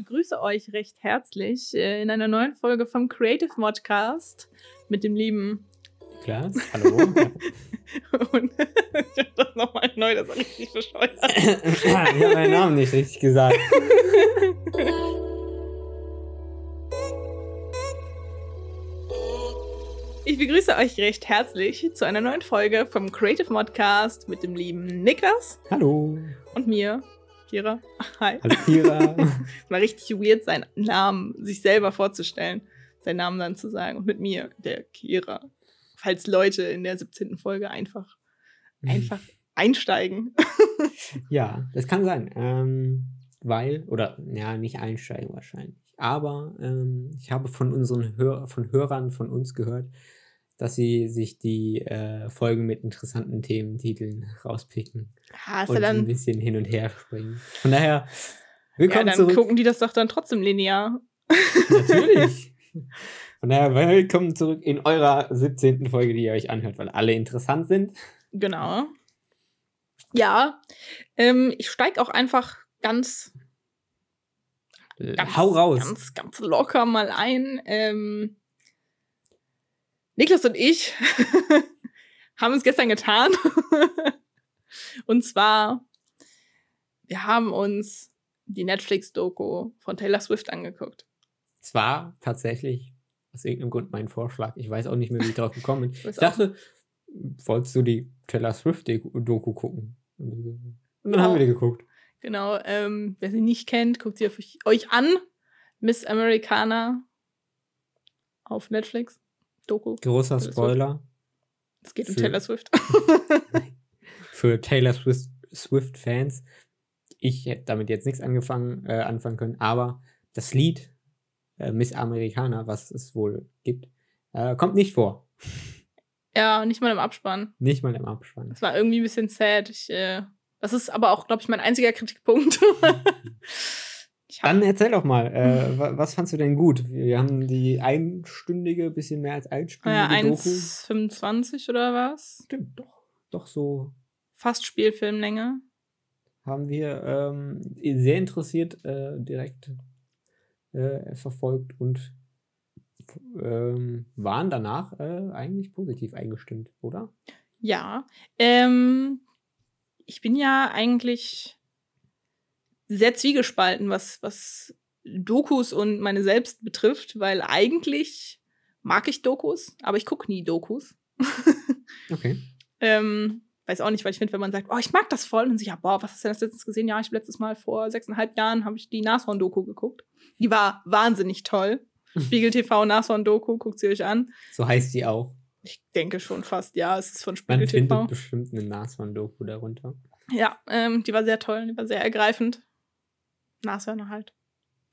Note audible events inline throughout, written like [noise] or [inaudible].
begrüße euch recht herzlich äh, in einer neuen Folge vom Creative Modcast mit dem lieben Klaas. Hallo. [laughs] Und [laughs] ich hab das nochmal neu, das war richtig bescheuert. [laughs] ich habe meinen Namen nicht richtig gesagt. Ich begrüße euch recht herzlich zu einer neuen Folge vom Creative Modcast mit dem lieben Niklas Hallo. und mir, Kira. [laughs] Hi. Hallo Kira. [laughs] Es war richtig weird, seinen Namen sich selber vorzustellen, seinen Namen dann zu sagen und mit mir, der Kira. Falls Leute in der 17. Folge einfach, einfach [laughs] einsteigen. ja, das kann sein. Ähm, weil, oder ja, nicht einsteigen wahrscheinlich. Aber ähm, ich habe von unseren Hör von Hörern von uns gehört, dass sie sich die äh, Folgen mit interessanten Thementiteln rauspicken Ja, ist und ja dann, ein bisschen hin und her springen. Von daher, ja, willkommen dann zurück. gucken die das doch dann trotzdem linear. Natürlich. [laughs] Von daher, willkommen zurück in eurer 17. Folge, die ihr euch anhört, weil alle interessant sind. Genau. Ja, ähm, ich steige auch einfach ganz, ganz, Hau raus. ganz, ganz locker mal ein. Ähm, Niklas und ich [laughs] haben es gestern getan. [laughs] und zwar, wir haben uns die Netflix-Doku von Taylor Swift angeguckt. Es war tatsächlich aus irgendeinem Grund mein Vorschlag. Ich weiß auch nicht mehr, wie ich darauf gekommen bin. [laughs] Ich dachte, wolltest du die Taylor Swift-Doku gucken? Und dann Ja. haben wir die geguckt. Genau, ähm, wer sie nicht kennt, guckt sie euch an. Miss Americana auf Netflix. Doku. Großer. Spoiler Es geht um Für- Taylor Swift. [laughs] für Taylor Swift- Swift-Fans. Ich hätte damit jetzt nichts angefangen, äh, anfangen können, aber das Lied äh, Miss Americana, was es wohl gibt, äh, kommt nicht vor. ja, nicht mal im Abspann. Nicht mal im Abspann. Das war irgendwie ein bisschen sad. Ich, äh, das ist aber auch, glaube ich, mein einziger Kritikpunkt. [laughs] Dann erzähl doch mal, äh, wa- was fandst du denn gut? Wir haben die einstündige, bisschen mehr als einstündige Doku. 1,25 oder was? Stimmt, doch. Doch so Fast Spielfilmlänge. haben wir ähm, sehr interessiert äh, direkt äh, verfolgt und ähm, waren danach äh, eigentlich positiv eingestimmt, oder? Ja. Ähm, ich bin ja eigentlich sehr zwiegespalten, was, was Dokus und meine selbst betrifft, weil eigentlich mag ich Dokus, aber ich gucke nie Dokus. [laughs] Okay. Ähm, weiß auch nicht, weil ich finde, wenn man sagt, oh, ich mag das voll, und sich, ja, boah, was hast du denn das letztens gesehen? Ja, ich habe letztes Mal vor sechseinhalb Jahren habe ich die Nashorn-Doku geguckt. Die war wahnsinnig toll. [laughs] Spiegel TV Nashorn-Doku, guckt sie euch an. So heißt die auch. Ich denke schon fast, ja, es ist von Man Spiegel findet TV. bestimmt eine Nashorn-Doku darunter. Ja, ähm, die war sehr toll, die war sehr ergreifend. Nashörner halt.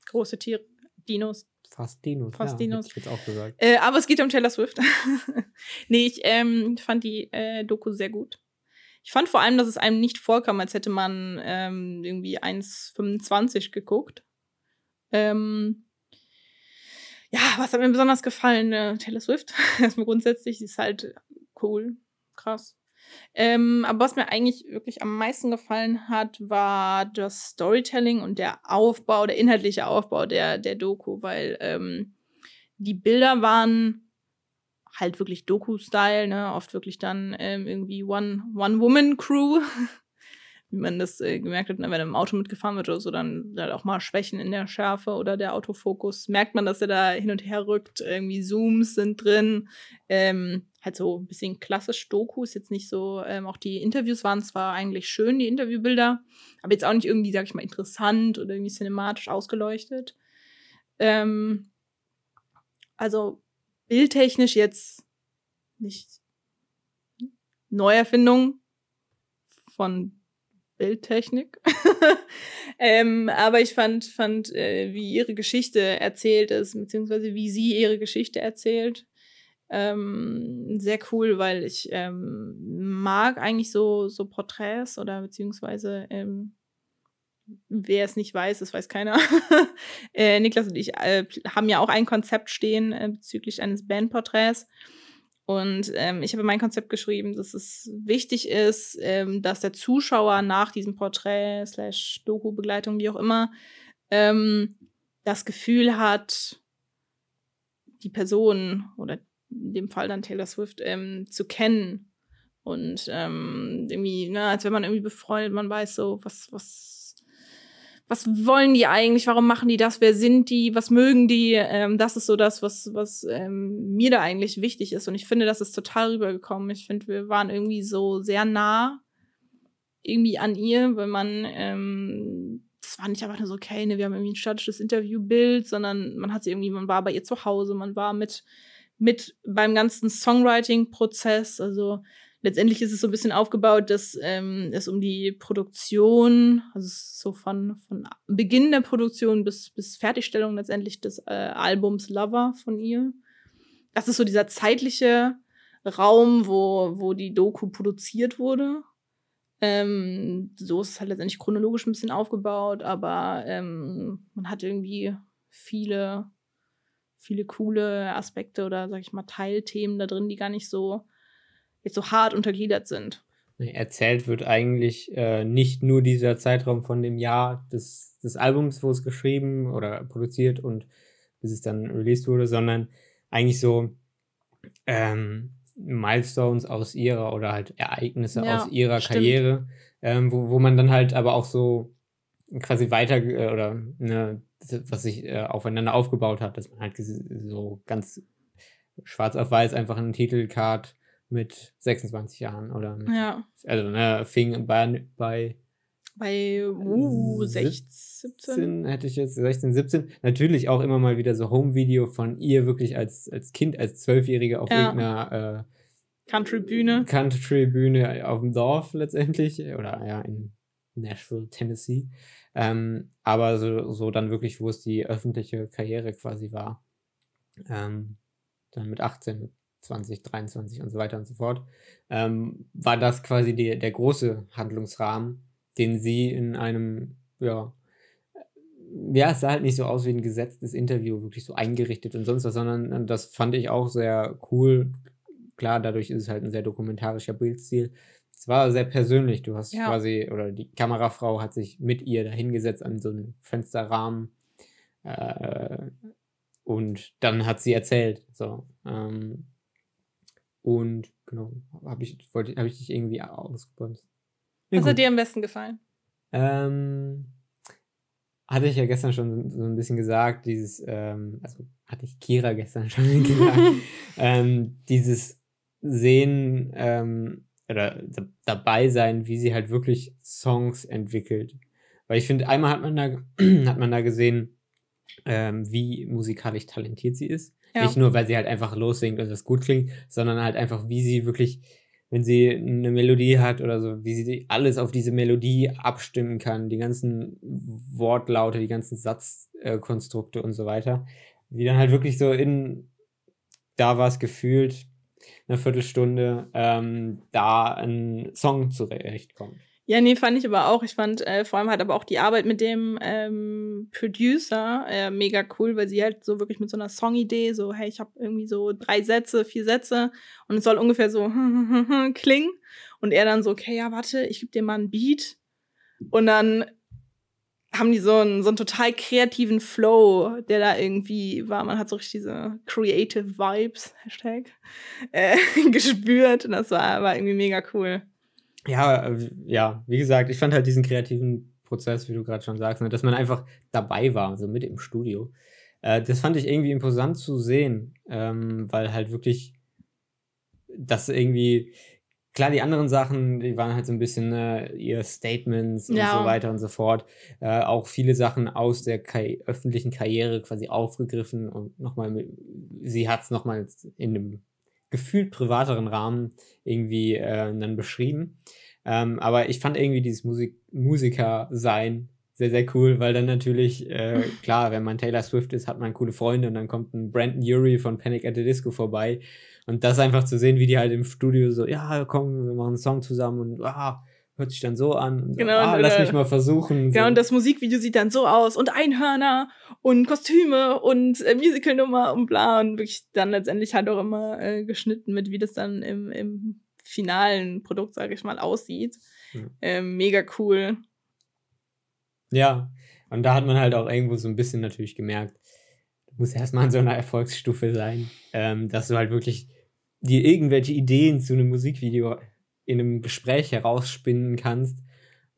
Große Tiere, Dinos. Fast Dinos. Fast ja, Dinos. Hätte ich jetzt auch gesagt. Äh, aber es geht um Taylor Swift. [laughs] nee, ich ähm, fand die äh, Doku sehr gut. Ich fand vor allem, dass es einem nicht vorkam, als hätte man ähm, irgendwie 1,25 geguckt. Ähm, ja, was hat mir besonders gefallen? Äh, Taylor Swift. [laughs] Erstmal grundsätzlich, sie ist halt cool, krass. Ähm, aber was mir eigentlich wirklich am meisten gefallen hat, war das Storytelling und der Aufbau, der inhaltliche Aufbau der, der Doku, weil ähm, die Bilder waren halt wirklich Doku-Style, ne? Oft wirklich dann ähm, irgendwie One- One-Woman-Crew. [laughs] Wie man das äh, gemerkt hat, ne? wenn im Auto mitgefahren wird oder so, dann halt auch mal Schwächen in der Schärfe oder der Autofokus. Merkt man, dass er da hin und her rückt. Irgendwie Zooms sind drin. Ähm, halt so ein bisschen klassisch Doku. Ist jetzt nicht so, ähm, auch die Interviews waren zwar eigentlich schön, die Interviewbilder, aber jetzt auch nicht irgendwie, sag ich mal, interessant oder irgendwie cinematisch ausgeleuchtet. Ähm, also bildtechnisch jetzt nicht Neuerfindung von Bildtechnik. [laughs] ähm, aber ich fand, fand äh, wie ihre Geschichte erzählt ist, beziehungsweise wie sie ihre Geschichte erzählt, ähm, sehr cool, weil ich ähm, mag eigentlich so, so Porträts oder beziehungsweise ähm, wer es nicht weiß, das weiß keiner. [laughs] äh, Niklas und ich äh, haben ja auch ein Konzept stehen äh, bezüglich eines Bandporträts. Und ähm, ich habe mein Konzept geschrieben, dass es wichtig ist, ähm, dass der Zuschauer nach diesem Porträt slash Doku-Begleitung, wie auch immer, ähm, das Gefühl hat, die Person oder in dem Fall dann Taylor Swift ähm, zu kennen. Und ähm, irgendwie, ne, als wenn man irgendwie befreundet, man weiß so, was, was, was wollen die eigentlich, warum machen die das, wer sind die, was mögen die? Ähm, das ist so das, was, was ähm, mir da eigentlich wichtig ist. Und ich finde, das ist total rübergekommen. Ich finde, wir waren irgendwie so sehr nah irgendwie an ihr, weil man ähm, das war nicht einfach nur so, okay, ne, wir haben irgendwie ein statisches Interviewbild, sondern man hat sie irgendwie, man war bei ihr zu Hause, man war mit, mit beim ganzen Songwriting-Prozess. Also letztendlich ist es so ein bisschen aufgebaut, dass ähm, es um die Produktion, also so von, von Beginn der Produktion bis, bis Fertigstellung letztendlich des äh, Albums Lover von ihr. Das ist so dieser zeitliche Raum, wo, wo die Doku produziert wurde. Ähm, so ist es halt letztendlich chronologisch ein bisschen aufgebaut, aber ähm, man hat irgendwie viele, viele coole Aspekte oder, sag ich mal, Teilthemen da drin, die gar nicht so jetzt so hart untergliedert sind. Erzählt wird eigentlich äh, nicht nur dieser Zeitraum von dem Jahr des, des Albums, wo es geschrieben oder produziert und bis es dann released wurde, sondern eigentlich so ähm, Milestones aus ihrer oder halt Ereignisse ja, aus ihrer stimmt. Karriere, ähm, wo, wo man dann halt aber auch so quasi weiter äh, oder ne, was sich äh, aufeinander aufgebaut hat, dass man halt so ganz schwarz auf weiß einfach einen Titelcard mit 26 Jahren oder mit, ja. also ne, fing bei, bei bei uh, 16, 17 hätte ich jetzt 16, 17. Natürlich auch immer mal wieder so Home-Video von ihr wirklich als, als Kind, als Zwölfjährige auf ja. irgendeiner äh, Country-Bühne. Country-Bühne auf dem Dorf letztendlich. Oder ja, in Nashville, Tennessee. Ähm, aber so, so dann wirklich, wo es die öffentliche Karriere quasi war. Ähm, dann mit 18, mit 20, 23 und so weiter und so fort. Ähm, war das quasi die, der große Handlungsrahmen den sie in einem, ja, ja, es sah halt nicht so aus wie ein gesetztes Interview, wirklich so eingerichtet und sonst was, sondern das fand ich auch sehr cool. Klar, dadurch ist es halt ein sehr dokumentarischer Bildstil. Es war sehr persönlich. Du hast ja. quasi, oder die Kamerafrau hat sich mit ihr dahingesetzt an so einen Fensterrahmen. Äh, und dann hat sie erzählt. So. Ähm, und genau, habe ich, hab ich dich irgendwie ausgebremst. Ja, Was gut. hat dir am besten gefallen? Ähm, hatte ich ja gestern schon so ein bisschen gesagt, dieses, ähm, also hatte ich Kira gestern [laughs] schon gesagt, [laughs] ähm, dieses Sehen ähm, oder dabei sein, wie sie halt wirklich Songs entwickelt. Weil ich finde, einmal hat man da, [clears throat] hat man da gesehen, ähm, wie musikalisch talentiert sie ist. Ja. Nicht nur, weil sie halt einfach lossingt und das gut klingt, sondern halt einfach, wie sie wirklich wenn sie eine Melodie hat oder so, wie sie alles auf diese Melodie abstimmen kann, die ganzen Wortlaute, die ganzen Satzkonstrukte und so weiter. Wie dann halt wirklich so in, da war es gefühlt, eine Viertelstunde, ähm, da ein Song zurechtkommt. Ja, nee, fand ich aber auch. Ich fand äh, vor allem halt aber auch die Arbeit mit dem ähm, Producer äh, mega cool, weil sie halt so wirklich mit so einer Songidee, so, hey, ich habe irgendwie so drei Sätze, vier Sätze und es soll ungefähr so [laughs] klingen. Und er dann so, okay, ja, warte, ich gebe dir mal einen Beat. Und dann haben die so einen, so einen total kreativen Flow, der da irgendwie war. Man hat so richtig diese Creative Vibes, Hashtag, äh, [laughs] gespürt. Und das war, war irgendwie mega cool. Ja, äh, ja, wie gesagt, ich fand halt diesen kreativen Prozess, wie du gerade schon sagst, ne, dass man einfach dabei war, so mit im Studio. Äh, das fand ich irgendwie imposant zu sehen, ähm, weil halt wirklich das irgendwie, klar, die anderen Sachen, die waren halt so ein bisschen äh, ihr Statements und ja. so weiter und so fort. Äh, auch viele Sachen aus der Ka öffentlichen Karriere quasi aufgegriffen und nochmal, sie hat es nochmal in einem gefühlt privateren Rahmen irgendwie äh, dann beschrieben. Ähm, aber ich fand irgendwie dieses Musik Musiker-Sein sehr, sehr cool, weil dann natürlich, äh, [laughs] klar, wenn man Taylor Swift ist, hat man coole Freunde und dann kommt ein Brandon Urie von Panic at the Disco vorbei. Und das einfach zu sehen, wie die halt im Studio so, ja, komm, wir machen einen Song zusammen und ah, hört sich dann so an. Und genau, ah, und, lass mich mal versuchen. Genau, so. und das Musikvideo sieht dann so aus und Einhörner und Kostüme und äh, Musicalnummer und bla und wirklich dann letztendlich halt auch immer äh, geschnitten mit, wie das dann im, im finalen Produkt, sage ich mal, aussieht. Ja. Ähm, mega cool. Ja, Und da hat man halt auch irgendwo so ein bisschen natürlich gemerkt, du musst erstmal an so einer Erfolgsstufe sein, ähm, dass du halt wirklich dir irgendwelche Ideen zu einem Musikvideo in einem Gespräch herausspinnen kannst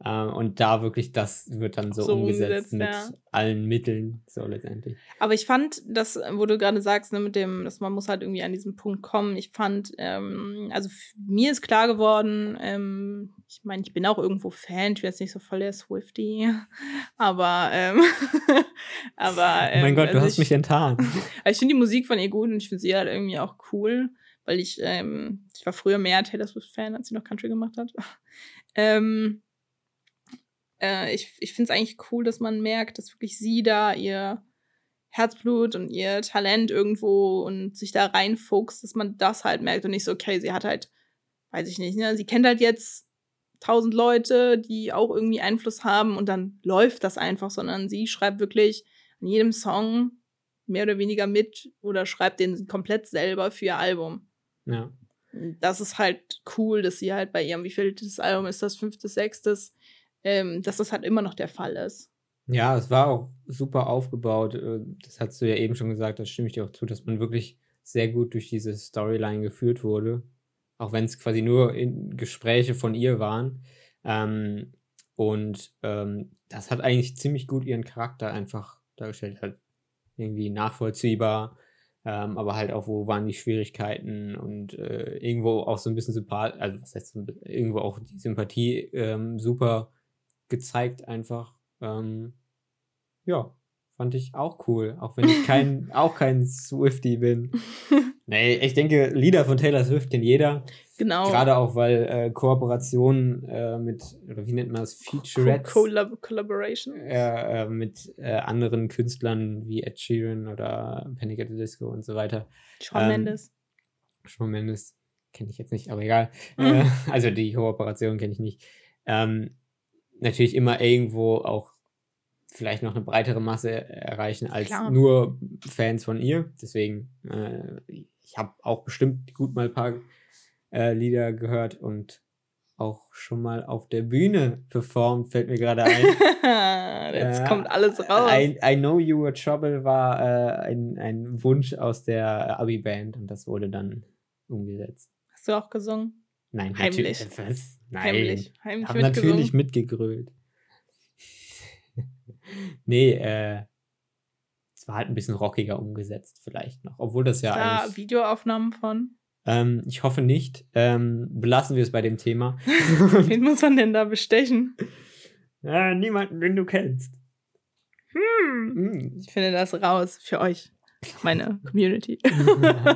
äh, und da wirklich, das wird dann so, so umgesetzt, umgesetzt, mit ja. allen Mitteln, so letztendlich. Aber ich fand, das, wo du gerade sagst, ne, mit dem, dass man muss halt irgendwie an diesen Punkt kommen. Ich fand, ähm, also mir ist klar geworden, ähm, ich meine, ich bin auch irgendwo Fan, ich bin jetzt nicht so voll der Swifty, [laughs] aber, ähm, [laughs] aber. Ähm, oh mein Gott, also du hast ich, mich enttarnt. [laughs] ich finde die Musik von ihr gut und ich finde sie halt irgendwie auch cool, weil ich, ähm, ich war früher mehr Taylor Swift-Fan, als sie noch Country gemacht hat. [laughs] ähm, äh, ich ich finde es eigentlich cool, dass man merkt, dass wirklich sie da ihr Herzblut und ihr Talent irgendwo und sich da reinfuchst, dass man das halt merkt und nicht so, okay, sie hat halt, weiß ich nicht, ne, sie kennt halt jetzt tausend Leute, die auch irgendwie Einfluss haben und dann läuft das einfach, sondern sie schreibt wirklich an jedem Song mehr oder weniger mit oder schreibt den komplett selber für ihr Album. Ja. Das ist halt cool, dass sie halt bei ihrem, wie viel das Album ist das, fünftes, sechstes, ähm, dass das halt immer noch der Fall ist. Ja, es war auch super aufgebaut. Äh, das hast du ja eben schon gesagt, da stimme ich dir auch zu, dass man wirklich sehr gut durch diese Storyline geführt wurde. Auch wenn es quasi nur Gespräche von ihr waren. Ähm, und ähm, das hat eigentlich ziemlich gut ihren Charakter einfach dargestellt. Halt irgendwie nachvollziehbar, ähm, aber halt auch, wo waren die Schwierigkeiten und äh, irgendwo auch so ein bisschen Sympathie, also was heißt irgendwo auch die Sympathie ähm, super gezeigt einfach. Ähm, ja, fand ich auch cool, auch wenn ich kein, [laughs] auch kein Swifty bin. [laughs] nee, ich denke, Lieder von Taylor Swift kennt jeder. Genau. Gerade auch, weil äh, Kooperationen äh, mit, oder wie nennt man das, Featurettes? Collab Collaboration. Äh, mit äh, anderen Künstlern wie Ed Sheeran oder Panic at the Disco und so weiter. Shawn ähm, Mendes. Shawn Mendes kenne ich jetzt nicht, aber egal. Mhm. also die Kooperation kenne ich nicht. Ähm, natürlich immer irgendwo auch vielleicht noch eine breitere Masse erreichen als Klar. nur Fans von ihr. Deswegen, äh, ich habe auch bestimmt gut mal ein paar äh, Lieder gehört und auch schon mal auf der Bühne performt, fällt mir gerade ein. [laughs] Jetzt äh, kommt alles raus. I, I, Know You Were Trouble war äh, ein, ein Wunsch aus der Abi-Band und das wurde dann umgesetzt. Hast du auch gesungen? Nein, heimlich. Was? Nein, heimlich. Heimlich hab natürlich mitgegrölt. [laughs] nee, äh, war halt ein bisschen rockiger umgesetzt, vielleicht noch. Obwohl das ja. Da Videoaufnahmen von? Ähm, ich hoffe nicht. Ähm, belassen wir es bei dem Thema. [laughs] Wen muss man denn da bestechen? Äh, niemanden, den du kennst. Hm. hm. Ich finde das raus für euch, meine [laughs] Community.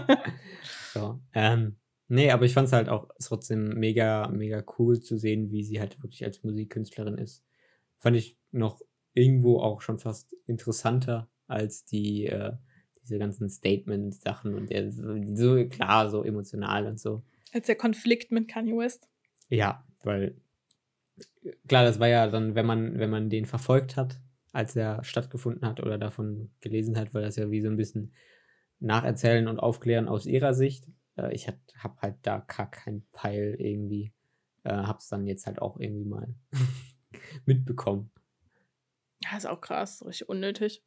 [laughs] so, ähm, Nee, aber ich fand es halt auch trotzdem mega, mega cool zu sehen, wie sie halt wirklich als Musikkünstlerin ist. Fand ich noch irgendwo auch schon fast interessanter als die, äh, diese ganzen Statement-Sachen und der, so klar, so emotional und so. Als der Konflikt mit Kanye West. Ja, weil klar, das war ja dann, wenn man, wenn man den verfolgt hat, als er stattgefunden hat oder davon gelesen hat, war das ja wie so ein bisschen Nacherzählen und Aufklären aus ihrer Sicht. Äh, ich habe halt da gar keinen Peil irgendwie. Äh, hab's dann jetzt halt auch irgendwie mal [laughs] mitbekommen. Ja, ist auch krass, richtig unnötig.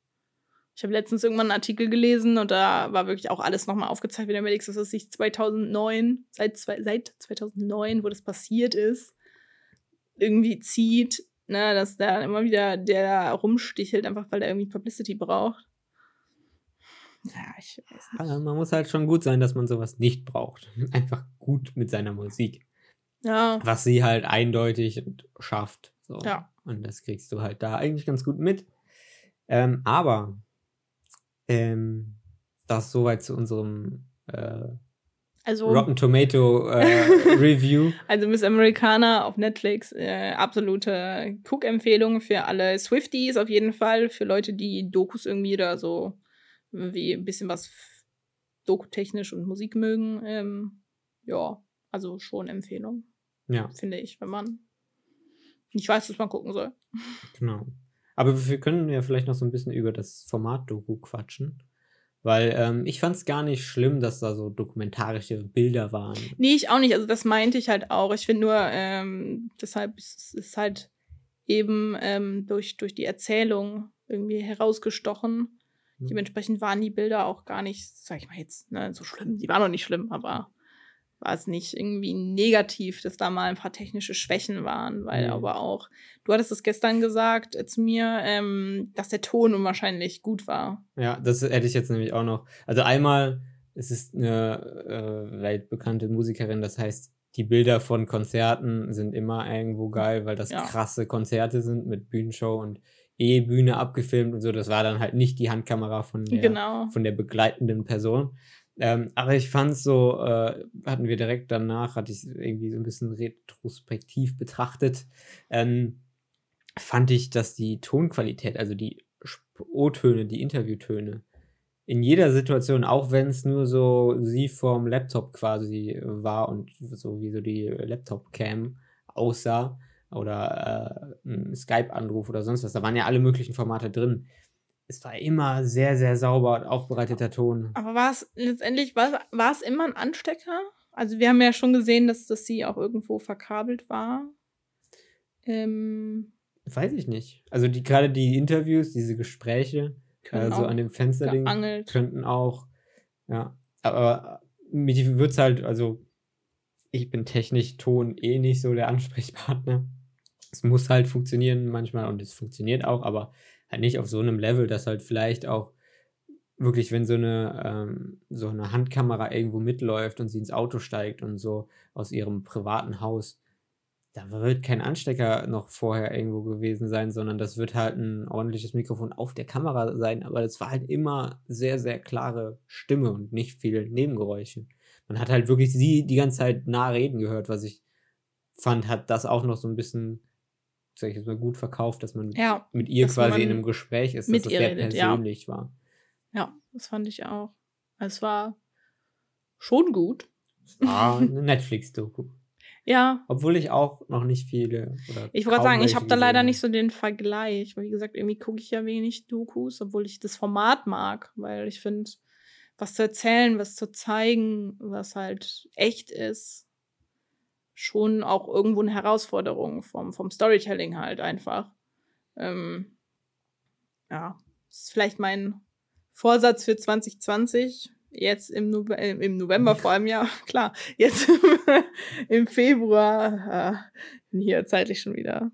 Ich habe letztens irgendwann einen Artikel gelesen und da war wirklich auch alles nochmal aufgezeigt, wie der dass es sich 2009, seit, seit 2009, wo das passiert ist, irgendwie zieht, ne, dass da immer wieder der rumstichelt, einfach weil er irgendwie Publicity braucht. Ja, ich weiß nicht. Also man muss halt schon gut sein, dass man sowas nicht braucht. [laughs] Einfach gut mit seiner Musik. Ja. Was sie halt eindeutig schafft. So. Ja. Und das kriegst du halt da eigentlich ganz gut mit. Ähm, aber ähm, das soweit zu unserem äh, also, Rotten Tomato äh, [laughs] Review. Also Miss Americana auf Netflix, äh, absolute Cook-Empfehlung für alle Swifties auf jeden Fall, für Leute, die Dokus irgendwie oder so wie ein bisschen was dokutechnisch und Musik mögen, ähm, ja, also schon Empfehlung. Ja. Finde ich, wenn man nicht weiß, was man gucken soll. Genau. Aber wir können ja vielleicht noch so ein bisschen über das Format Doku quatschen. Weil ähm, ich fand es gar nicht schlimm, dass da so dokumentarische Bilder waren. Nee, ich auch nicht. Also das meinte ich halt auch. Ich finde nur, ähm, deshalb ist es halt eben ähm, durch, durch die Erzählung irgendwie herausgestochen. Mhm. Dementsprechend waren die Bilder auch gar nicht, sag ich mal jetzt, ne, so schlimm. Die waren noch nicht schlimm, aber war es nicht irgendwie negativ, dass da mal ein paar technische Schwächen waren, weil Nee. aber auch, du hattest es gestern gesagt äh, zu mir, ähm, dass der Ton unwahrscheinlich gut war. Ja, das hätte ich jetzt nämlich auch noch. Also einmal, es ist eine äh, weltbekannte Musikerin, das heißt, die Bilder von Konzerten sind immer irgendwo geil, weil das Ja. krasse Konzerte sind mit Bühnenshow und E-Bühne abgefilmt und so. Das war dann halt nicht die Handkamera von der, Genau. von der begleitenden Person. Ähm, aber ich fand so, äh, hatten wir direkt danach, hatte ich irgendwie so ein bisschen retrospektiv betrachtet, ähm, fand ich, dass die Tonqualität, also die O-Töne, die Interviewtöne, in jeder Situation, auch wenn es nur so sie vorm Laptop quasi war und so wie so die Laptop-Cam aussah oder äh, ein Skype-Anruf oder sonst was, da waren ja alle möglichen Formate drin. Es war immer sehr, sehr sauber aufbereiteter Ton. Aber war es letztendlich, war, es immer ein Anstecker? Also wir haben ja schon gesehen, dass, dass sie auch irgendwo verkabelt war. Ähm, Weiß ich nicht. Also die gerade die Interviews, diese Gespräche, können so auch an dem Fensterding geangelt. könnten auch, ja. Aber mich wird's halt, also ich bin technisch Ton eh nicht so der Ansprechpartner. Es muss halt funktionieren manchmal und es funktioniert auch, aber halt nicht auf so einem Level, dass halt vielleicht auch wirklich, wenn so eine, ähm, so eine Handkamera irgendwo mitläuft und sie ins Auto steigt und so aus ihrem privaten Haus, da wird kein Anstecker noch vorher irgendwo gewesen sein, sondern das wird halt ein ordentliches Mikrofon auf der Kamera sein, aber das war halt immer sehr, sehr klare Stimme und nicht viele Nebengeräusche. Man hat halt wirklich sie die ganze Zeit nah reden gehört, was ich fand, hat das auch noch so ein bisschen, sag ich jetzt mal, gut verkauft, dass man Ja, mit ihr quasi in einem Gespräch ist, dass das sehr redet, ja. persönlich war. ja, das fand ich auch. Es war schon gut. War eine [laughs] Netflix-Doku. Ja, Obwohl ich auch noch nicht viele. Ich wollte sagen, ich habe da leider nicht so den Vergleich, weil wie gesagt, irgendwie gucke ich ja wenig Dokus, obwohl ich das Format mag, weil ich finde, was zu erzählen, was zu zeigen, was halt echt ist, schon auch irgendwo eine Herausforderung vom, vom Storytelling halt einfach. Ähm, ja, das ist vielleicht mein Vorsatz für 2020. Jetzt im, Nove äh, im November [laughs] vor allem, ja, [laughs] klar. Jetzt [laughs] im Februar, äh, bin hier zeitlich schon wieder.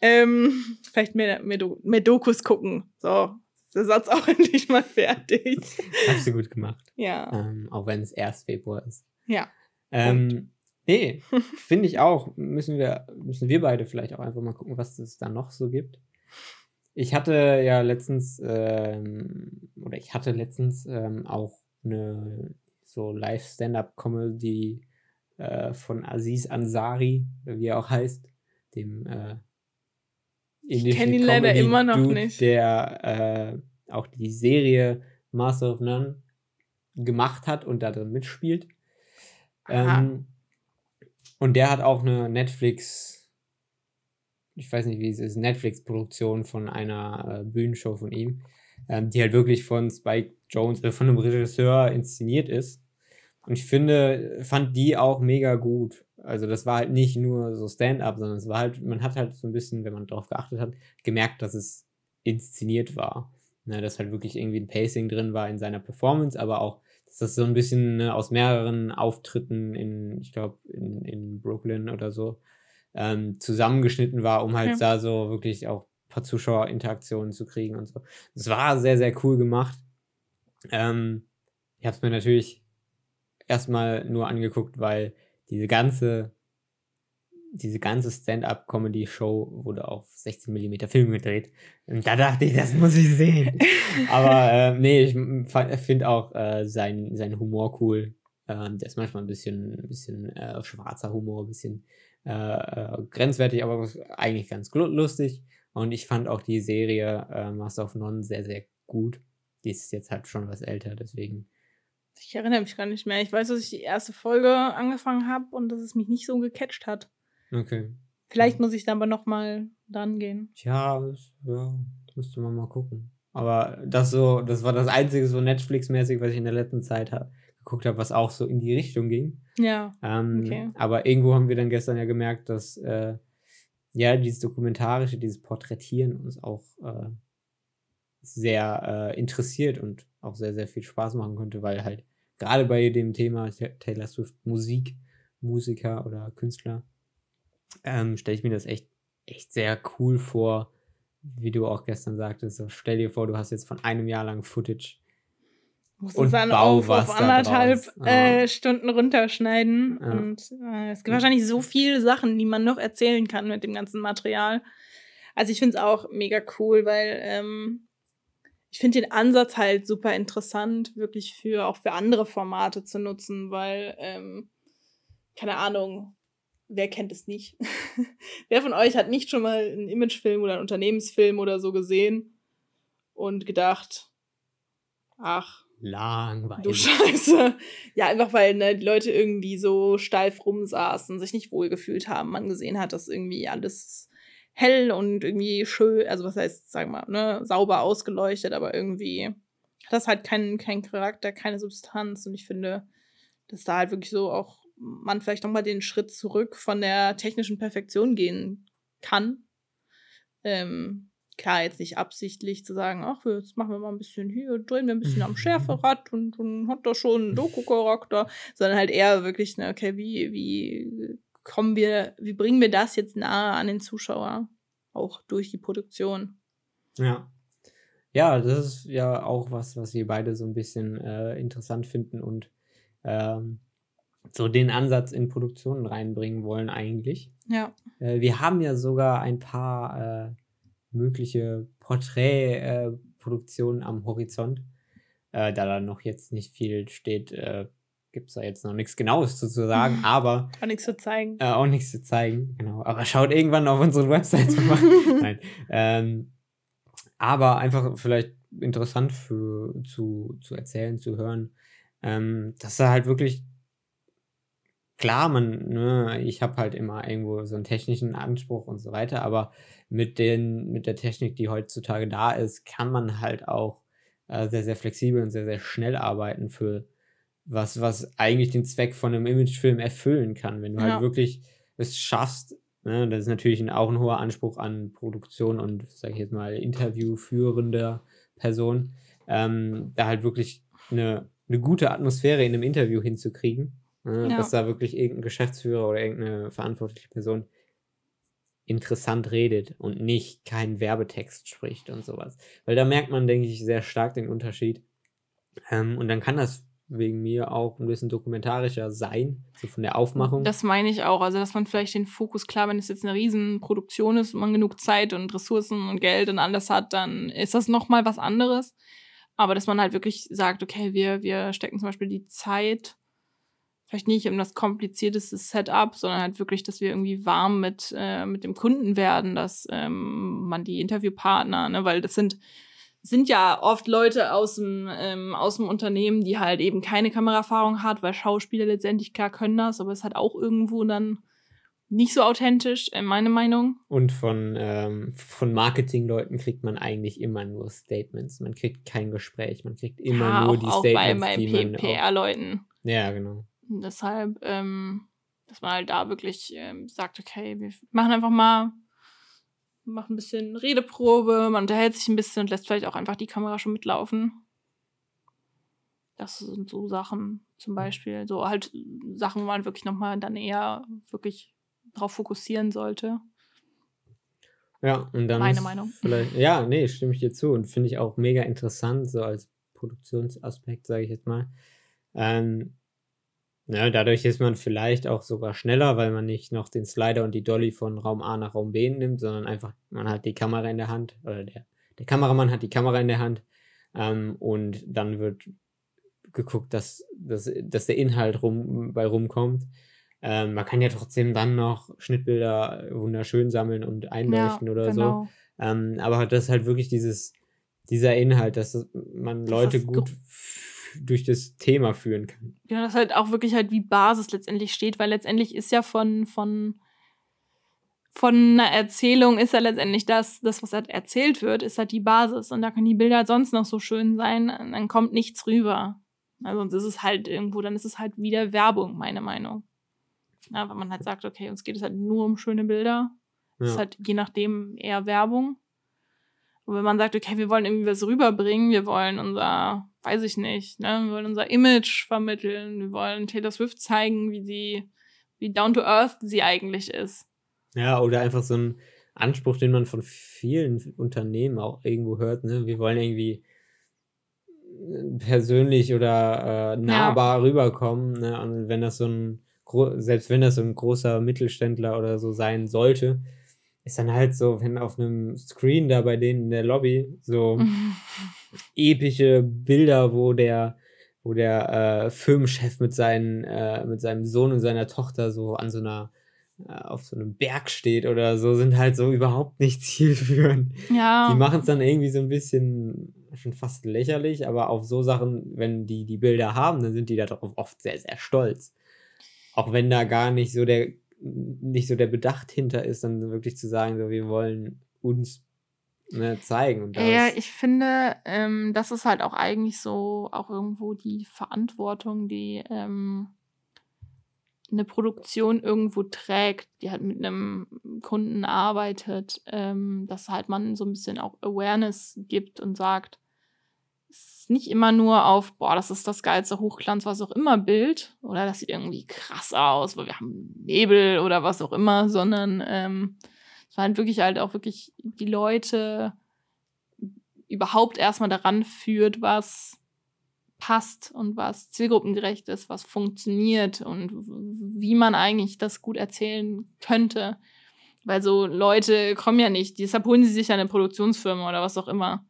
Ähm, vielleicht mehr, mehr, Do mehr Dokus gucken. So, der Satz auch endlich mal fertig. Hast du gut gemacht. Ja, Ähm, auch wenn es erst Februar ist. ja. Ähm, nee, [laughs] finde ich auch. Müssen wir, müssen wir beide vielleicht auch einfach mal gucken, was es da noch so gibt. Ich hatte ja letztens, ähm, oder ich hatte letztens ähm, auch eine so Live-Stand-Up-Comedy äh, von Aziz Ansari, wie er auch heißt, dem äh, indischen kenn ihn leider immer noch Comedy-Dude, nicht. Der äh, auch die Serie Master of None gemacht hat und da drin mitspielt. Ähm, und der hat auch eine Netflix, ich weiß nicht, wie es ist, Netflix-Produktion von einer äh, Bühnenshow von ihm, ähm, die halt wirklich von Spike Jones, äh, von einem Regisseur inszeniert ist. Und ich finde, fand die auch mega gut. Also das war halt nicht nur so Stand-up, sondern es war halt, man hat halt so ein bisschen, wenn man darauf geachtet hat, gemerkt, dass es inszeniert war. Ne, dass halt wirklich irgendwie ein Pacing drin war in seiner Performance, aber auch, dass das so ein bisschen ne, aus mehreren Auftritten in, ich glaube, in, in Brooklyn oder so, ähm, zusammengeschnitten war, um halt Okay. da so wirklich auch ein paar Zuschauerinteraktionen zu kriegen und so. Es war sehr, sehr cool gemacht. Ähm, ich habe es mir natürlich erstmal nur angeguckt, weil diese ganze, diese ganze Stand-up-Comedy-Show wurde auf 16 mm Film gedreht. Und da dachte ich, das muss ich sehen. [laughs] Aber äh, nee, ich finde auch äh, seinen sein Humor cool. Ähm, der ist manchmal ein bisschen, ein bisschen äh, schwarzer Humor, ein bisschen äh, äh, grenzwertig, aber eigentlich ganz lustig. Und ich fand auch die Serie äh, Master of None sehr, sehr gut. Die ist jetzt halt schon was älter, deswegen. Ich erinnere mich gar nicht mehr. Ich weiß, dass ich die erste Folge angefangen habe und dass es mich nicht so gecatcht hat. Okay. Vielleicht Mhm. muss ich dann aber noch mal dran gehen. Ja, das, ja, müsste man mal gucken. Aber das so, das war das einzige so Netflix-mäßig, was ich in der letzten Zeit hab, geguckt habe, was auch so in die Richtung ging. Ja, Ähm, Okay. Aber irgendwo haben wir dann gestern ja gemerkt, dass äh, ja, dieses Dokumentarische, dieses Porträtieren uns auch äh, sehr äh, interessiert und auch sehr, sehr viel Spaß machen könnte, weil halt gerade bei dem Thema Taylor Swift Musik, Musiker oder Künstler, ähm, stelle ich mir das echt, echt sehr cool vor, wie du auch gestern sagtest. So, stell dir vor, du hast jetzt von einem Jahr lang Footage muss es dann auf, auf anderthalb äh, Stunden runterschneiden. Ja. Und äh, es gibt wahrscheinlich so viele Sachen, die man noch erzählen kann mit dem ganzen Material. Also ich finde es auch mega cool, weil ähm, ich finde den Ansatz halt super interessant, wirklich für auch für andere Formate zu nutzen, weil, ähm, keine Ahnung, wer kennt es nicht? [laughs] wer von euch hat nicht schon mal einen Imagefilm oder einen Unternehmensfilm oder so gesehen und gedacht, ach, langweilig. Du [laughs] Scheiße. Ja, einfach weil ne, die Leute irgendwie so steif rumsaßen, sich nicht wohlgefühlt haben. Man gesehen hat, dass irgendwie alles hell und irgendwie schön, also was heißt, sagen wir mal, ne, sauber ausgeleuchtet, aber irgendwie hat das halt keinen kein Charakter, keine Substanz. Und ich finde, dass da halt wirklich so auch man vielleicht nochmal den Schritt zurück von der technischen Perfektion gehen kann. Ähm, klar, jetzt nicht absichtlich zu sagen, ach, jetzt machen wir mal ein bisschen hier, drehen wir ein bisschen am Schärferad und, und hat da schon einen Doku-Charakter, sondern halt eher wirklich, ne, okay, wie, wie kommen wir, wie bringen wir das jetzt nahe an den Zuschauer? Auch durch die Produktion. Ja. Ja, das ist ja auch was, was wir beide so ein bisschen äh, interessant finden und ähm, so den Ansatz in Produktionen reinbringen wollen eigentlich. Ja. Äh, wir haben ja sogar ein paar äh, mögliche Porträtproduktionen äh, am Horizont. Äh, da da noch jetzt nicht viel steht, äh, gibt es da jetzt noch nichts Genaues zu, zu sagen, [laughs] aber. Auch nichts zu zeigen. Äh, auch nichts zu zeigen, genau. Aber schaut irgendwann auf unsere Website vorbei. [laughs] Nein. Ähm, aber einfach vielleicht interessant für, zu, zu erzählen, zu hören, ähm, dass da halt wirklich klar, man, ne, ich habe halt immer irgendwo so einen technischen Anspruch und so weiter, aber mit, den, mit der Technik, die heutzutage da ist, kann man halt auch äh, sehr, sehr flexibel und sehr, sehr schnell arbeiten für was, was eigentlich den Zweck von einem Imagefilm erfüllen kann. Wenn du halt ja. halt wirklich es schaffst, ne, das ist natürlich auch ein hoher Anspruch an Produktion und, sag ich jetzt mal, interviewführender Person, ähm, da halt wirklich eine, eine gute Atmosphäre in einem Interview hinzukriegen. Ne, ja. Dass da wirklich irgendein Geschäftsführer oder irgendeine verantwortliche Person interessant redet und nicht keinen Werbetext spricht und sowas. Weil da merkt man, denke ich, sehr stark den Unterschied. Ähm, und dann kann das wegen mir auch ein bisschen dokumentarischer sein, so von der Aufmachung. Das meine ich auch. Also, dass man vielleicht den Fokus, klar, wenn es jetzt eine Riesenproduktion ist und man genug Zeit und Ressourcen und Geld und alles hat, dann ist das nochmal was anderes. Aber dass man halt wirklich sagt, okay, wir, wir stecken zum Beispiel die Zeit vielleicht nicht um das komplizierteste Setup, sondern halt wirklich, dass wir irgendwie warm mit, äh, mit dem Kunden werden, dass ähm, man die Interviewpartner, ne, weil das sind, sind ja oft Leute aus dem, ähm, aus dem Unternehmen, die halt eben keine Kameraerfahrung hat, weil Schauspieler letztendlich klar können das, aber es hat auch irgendwo dann nicht so authentisch, in meiner Meinung. Und von, ähm, von Marketingleuten kriegt man eigentlich immer nur Statements. Man kriegt kein Gespräch, man kriegt immer ja, nur auch, die auch Statements. Bei, bei PR-Leuten. Ja, genau. Deshalb, ähm, dass man halt da wirklich ähm, sagt, okay, wir machen einfach mal, machen ein bisschen Redeprobe, man unterhält sich ein bisschen und lässt vielleicht auch einfach die Kamera schon mitlaufen. Das sind so Sachen zum Beispiel, so halt Sachen, wo man wirklich nochmal dann eher wirklich drauf fokussieren sollte. Ja, und dann. Meine Meinung. Vielleicht, ja, nee, stimme ich dir zu und finde ich auch mega interessant, so als Produktionsaspekt, sage ich jetzt mal. Ähm, Ne, dadurch ist man vielleicht auch sogar schneller, weil man nicht noch den Slider und die Dolly von Raum A nach Raum B nimmt, sondern einfach, man hat die Kamera in der Hand, oder der, der Kameramann hat die Kamera in der Hand ähm, und dann wird geguckt, dass, dass, dass der Inhalt rum, bei rumkommt. Ähm, man kann ja trotzdem dann noch Schnittbilder wunderschön sammeln und einleuchten ja, oder genau. so. Ähm, aber das ist halt wirklich dieses, dieser Inhalt, dass man Leute das gut durch das Thema führen kann. Ja, das halt auch wirklich halt wie Basis letztendlich steht, weil letztendlich ist ja von, von, von einer Erzählung ist ja letztendlich das, das, was halt erzählt wird, ist halt die Basis. Und da können die Bilder halt sonst noch so schön sein, dann kommt nichts rüber. Also sonst ist es halt irgendwo, dann ist es halt wieder Werbung, meine Meinung. Ja, wenn man halt sagt, okay, uns geht es halt nur um schöne Bilder. Ja. Ist halt je nachdem eher Werbung. Und wenn man sagt, okay, wir wollen irgendwie was rüberbringen, wir wollen unser, weiß ich nicht, ne, wir wollen unser Image vermitteln, wir wollen Taylor Swift zeigen, wie sie, wie down to earth sie eigentlich ist. Ja, oder einfach so ein Anspruch, den man von vielen Unternehmen auch irgendwo hört, ne? Wir wollen irgendwie persönlich oder äh, nahbar ja. rüberkommen. Ne? Und wenn das so ein, selbst wenn das so ein großer Mittelständler oder so sein sollte, ist dann halt so, wenn auf einem Screen da bei denen in der Lobby so [laughs] epische Bilder, wo der, wo der äh, Firmenchef mit, seinen, äh, mit seinem Sohn und seiner Tochter so an so einer äh, auf so einem Berg steht oder so, sind halt so überhaupt nicht [laughs] zielführend. Ja. Die machen es dann irgendwie so ein bisschen schon fast lächerlich, aber auf so Sachen, wenn die die Bilder haben, dann sind die darauf oft sehr, sehr stolz. Auch wenn da gar nicht so der, nicht so der Bedacht hinter ist, dann wirklich zu sagen, so, wir wollen uns ne, zeigen. Und ja, ich finde, ähm, das ist halt auch eigentlich so auch irgendwo die Verantwortung, die ähm, eine Produktion irgendwo trägt, die halt mit einem Kunden arbeitet, ähm, dass halt man so ein bisschen auch Awareness gibt und sagt, es ist nicht immer nur auf, boah, das ist das geilste Hochglanz, was auch immer Bild oder das sieht irgendwie krass aus, weil wir haben Nebel oder was auch immer, sondern es war halt wirklich halt auch wirklich die Leute überhaupt erstmal daran führt, was passt und was zielgruppengerecht ist, was funktioniert und wie man eigentlich das gut erzählen könnte. Weil so Leute kommen ja nicht, deshalb holen sie sich eine Produktionsfirma oder was auch immer,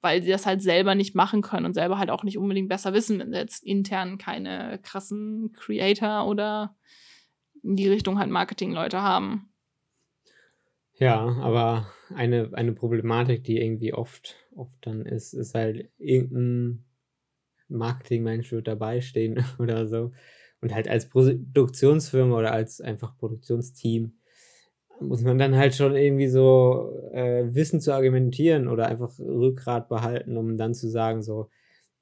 weil sie das halt selber nicht machen können und selber halt auch nicht unbedingt besser wissen, wenn sie jetzt intern keine krassen Creator oder in die Richtung halt Marketingleute haben. Ja, aber eine, eine Problematik, die irgendwie oft, oft dann ist, ist halt irgendein Marketingmensch wird dabei stehen [laughs] oder so. Und halt als Produktionsfirma oder als einfach Produktionsteam muss man dann halt schon irgendwie so äh, Wissen zu argumentieren oder einfach Rückgrat behalten, um dann zu sagen, so,